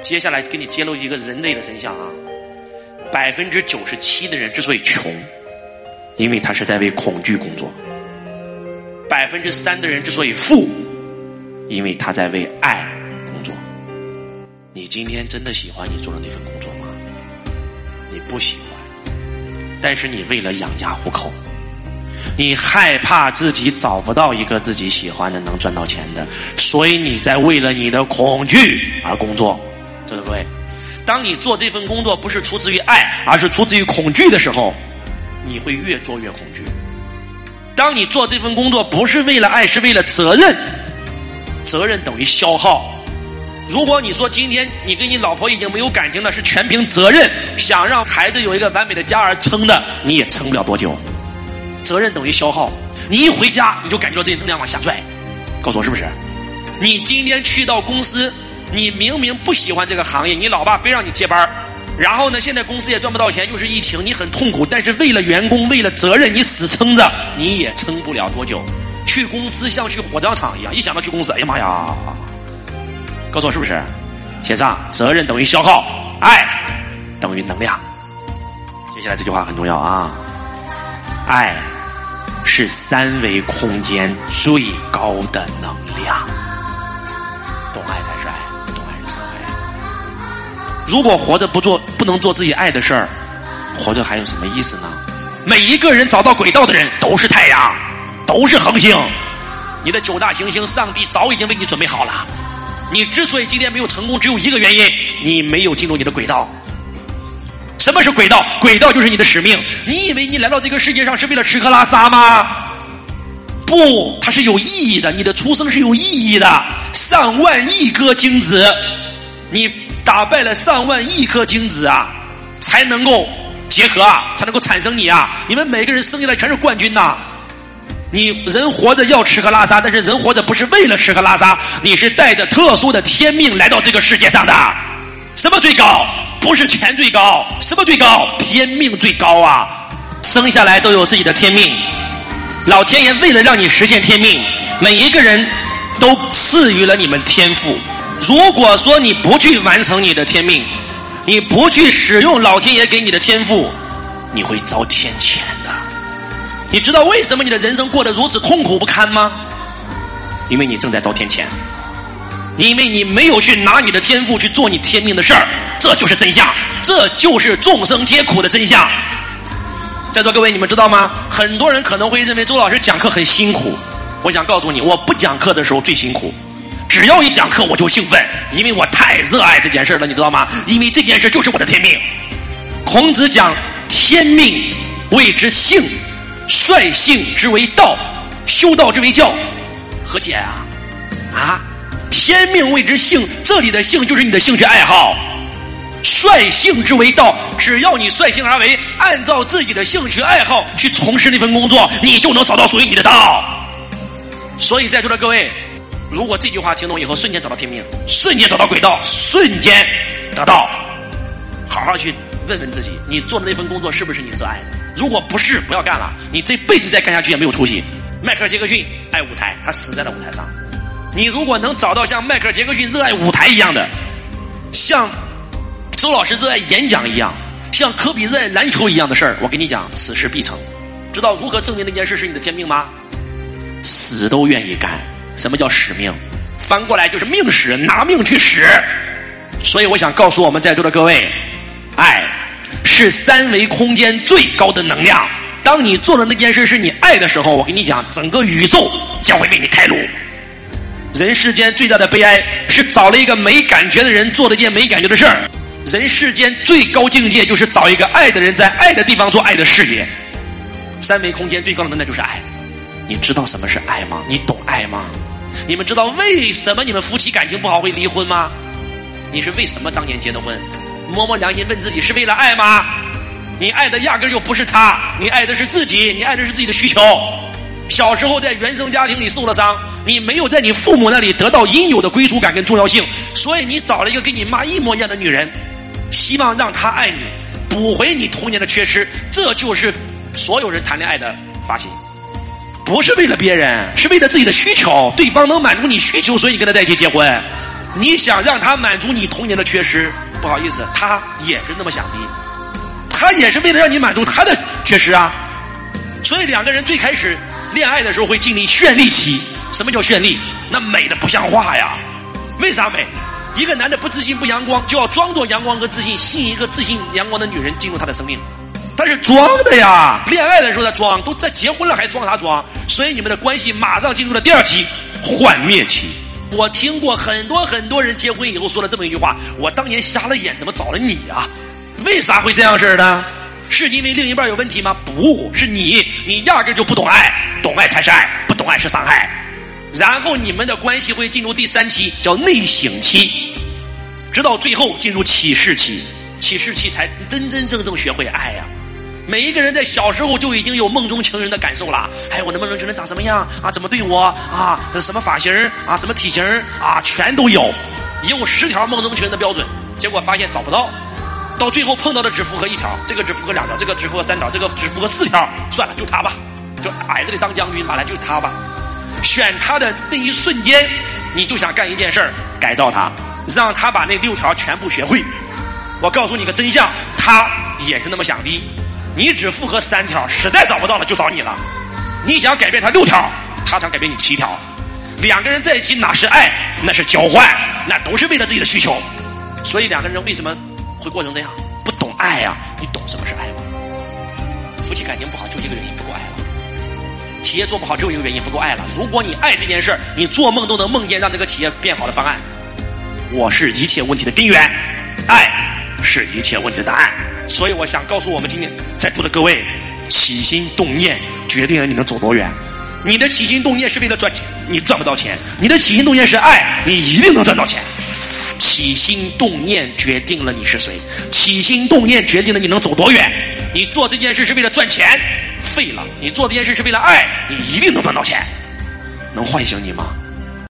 接下来给你揭露一个人类的真相啊！百分之九十七的人之所以穷，因为他是在为恐惧工作；百分之三的人之所以富，因为他在为爱工作。你今天真的喜欢你做的那份工作吗？你不喜欢，但是你为了养家糊口，你害怕自己找不到一个自己喜欢的、能赚到钱的，所以你在为了你的恐惧而工作。对不对？当你做这份工作不是出自于爱，而是出自于恐惧的时候，你会越做越恐惧。当你做这份工作不是为了爱，是为了责任，责任等于消耗。如果你说今天你跟你老婆已经没有感情了，是全凭责任，想让孩子有一个完美的家而撑的，你也撑不了多久。责任等于消耗，你一回家你就感觉到这能量往下拽。告诉我是不是？你今天去到公司。你明明不喜欢这个行业，你老爸非让你接班然后呢，现在公司也赚不到钱，又是疫情，你很痛苦。但是为了员工，为了责任，你死撑着，你也撑不了多久。去公司像去火葬场一样，一想到去公司，哎呀妈呀！告诉我是不是？写上：责任等于消耗，爱等于能量。接下来这句话很重要啊！爱是三维空间最高的能量，懂爱才是爱。如果活着不做，不能做自己爱的事儿，活着还有什么意思呢？每一个人找到轨道的人都是太阳，都是恒星。你的九大行星，上帝早已经为你准备好了。你之所以今天没有成功，只有一个原因：你没有进入你的轨道。什么是轨道？轨道就是你的使命。你以为你来到这个世界上是为了吃喝拉撒吗？不，它是有意义的。你的出生是有意义的。上万亿颗精子，你。打败了上万亿颗精子啊，才能够结合啊，才能够产生你啊！你们每个人生下来全是冠军呐！你人活着要吃喝拉撒，但是人活着不是为了吃喝拉撒，你是带着特殊的天命来到这个世界上的。什么最高？不是钱最高，什么最高？天命最高啊！生下来都有自己的天命，老天爷为了让你实现天命，每一个人都赐予了你们天赋。如果说你不去完成你的天命，你不去使用老天爷给你的天赋，你会遭天谴的。你知道为什么你的人生过得如此痛苦不堪吗？因为你正在遭天谴，因为你没有去拿你的天赋去做你天命的事儿，这就是真相，这就是众生皆苦的真相。在座各位，你们知道吗？很多人可能会认为周老师讲课很辛苦，我想告诉你，我不讲课的时候最辛苦。只要一讲课我就兴奋，因为我太热爱这件事了，你知道吗？因为这件事就是我的天命。孔子讲：“天命谓之性，率性之为道，修道之为教。”何解啊？啊？天命谓之性，这里的性就是你的兴趣爱好。率性之为道，只要你率性而为，按照自己的兴趣爱好去从事那份工作，你就能找到属于你的道。所以在座的各位。如果这句话听懂以后，瞬间找到天命，瞬间找到轨道，瞬间得到。好好去问问自己，你做的那份工作是不是你热爱的？如果不是，不要干了。你这辈子再干下去也没有出息。迈克尔·杰克逊爱舞台，他死在了舞台上。你如果能找到像迈克尔·杰克逊热爱舞台一样的，像周老师热爱演讲一样，像科比热爱篮球一样的事儿，我跟你讲，此事必成。知道如何证明那件事是你的天命吗？死都愿意干。什么叫使命？翻过来就是命使，拿命去使。所以我想告诉我们在座的各位，爱是三维空间最高的能量。当你做的那件事是你爱的时候，我跟你讲，整个宇宙将会为你开路。人世间最大的悲哀是找了一个没感觉的人做了一件没感觉的事儿。人世间最高境界就是找一个爱的人在爱的地方做爱的事业。三维空间最高的能量就是爱。你知道什么是爱吗？你懂爱吗？你们知道为什么你们夫妻感情不好会离婚吗？你是为什么当年结的婚？摸摸良心问自己，是为了爱吗？你爱的压根就不是他，你爱的是自己，你爱的是自己的需求。小时候在原生家庭里受了伤，你没有在你父母那里得到应有的归属感跟重要性，所以你找了一个跟你妈一模一样的女人，希望让她爱你，补回你童年的缺失。这就是所有人谈恋爱的发心。不是为了别人，是为了自己的需求。对方能满足你需求，所以你跟他在一起结婚。你想让他满足你童年的缺失，不好意思，他也是那么想的，他也是为了让你满足他的缺失啊。所以两个人最开始恋爱的时候会经历绚丽期。什么叫绚丽？那美的不像话呀！为啥美？一个男的不自信不阳光，就要装作阳光和自信，吸引一个自信阳光的女人进入他的生命。他是装的呀！恋爱的时候他装，都在结婚了还装啥装？所以你们的关系马上进入了第二期幻灭期。我听过很多很多人结婚以后说了这么一句话：我当年瞎了眼，怎么找了你啊？为啥会这样式儿呢？是因为另一半有问题吗？不是你，你压根就不懂爱，懂爱才是爱，不懂爱是伤害。然后你们的关系会进入第三期，叫内省期，直到最后进入启示期，启示期才真真正正学会爱呀。每一个人在小时候就已经有梦中情人的感受了。哎，我的梦中情人长什么样啊？怎么对我啊？什么发型啊？什么体型啊？全都有，有十条梦中情人的标准，结果发现找不到，到最后碰到的只符合一条，这个只符合两条，这个只符合三条，这个只符合四条，算了，就他吧，就矮子里当将军，马来就他吧。选他的那一瞬间，你就想干一件事儿，改造他，让他把那六条全部学会。我告诉你个真相，他也是那么想的。你只符合三条，实在找不到了就找你了。你想改变他六条，他想改变你七条。两个人在一起哪是爱，那是交换，那都是为了自己的需求。所以两个人为什么会过成这样？不懂爱呀？你懂什么是爱吗？夫妻感情不好就一个原因，不够爱了。企业做不好只有一个原因，不够爱了。如果你爱这件事儿，你做梦都能梦见让这个企业变好的方案。我是一切问题的根源，是一切问题的答案。所以我想告诉我们今天在座的各位，起心动念决定了你能走多远。你的起心动念是为了赚钱，你赚不到钱；你的起心动念是爱，你一定能赚到钱。起心动念决定了你是谁，起心动念决定了你能走多远。你做这件事是为了赚钱，废了；你做这件事是为了爱，你一定能赚到钱。能唤醒你吗？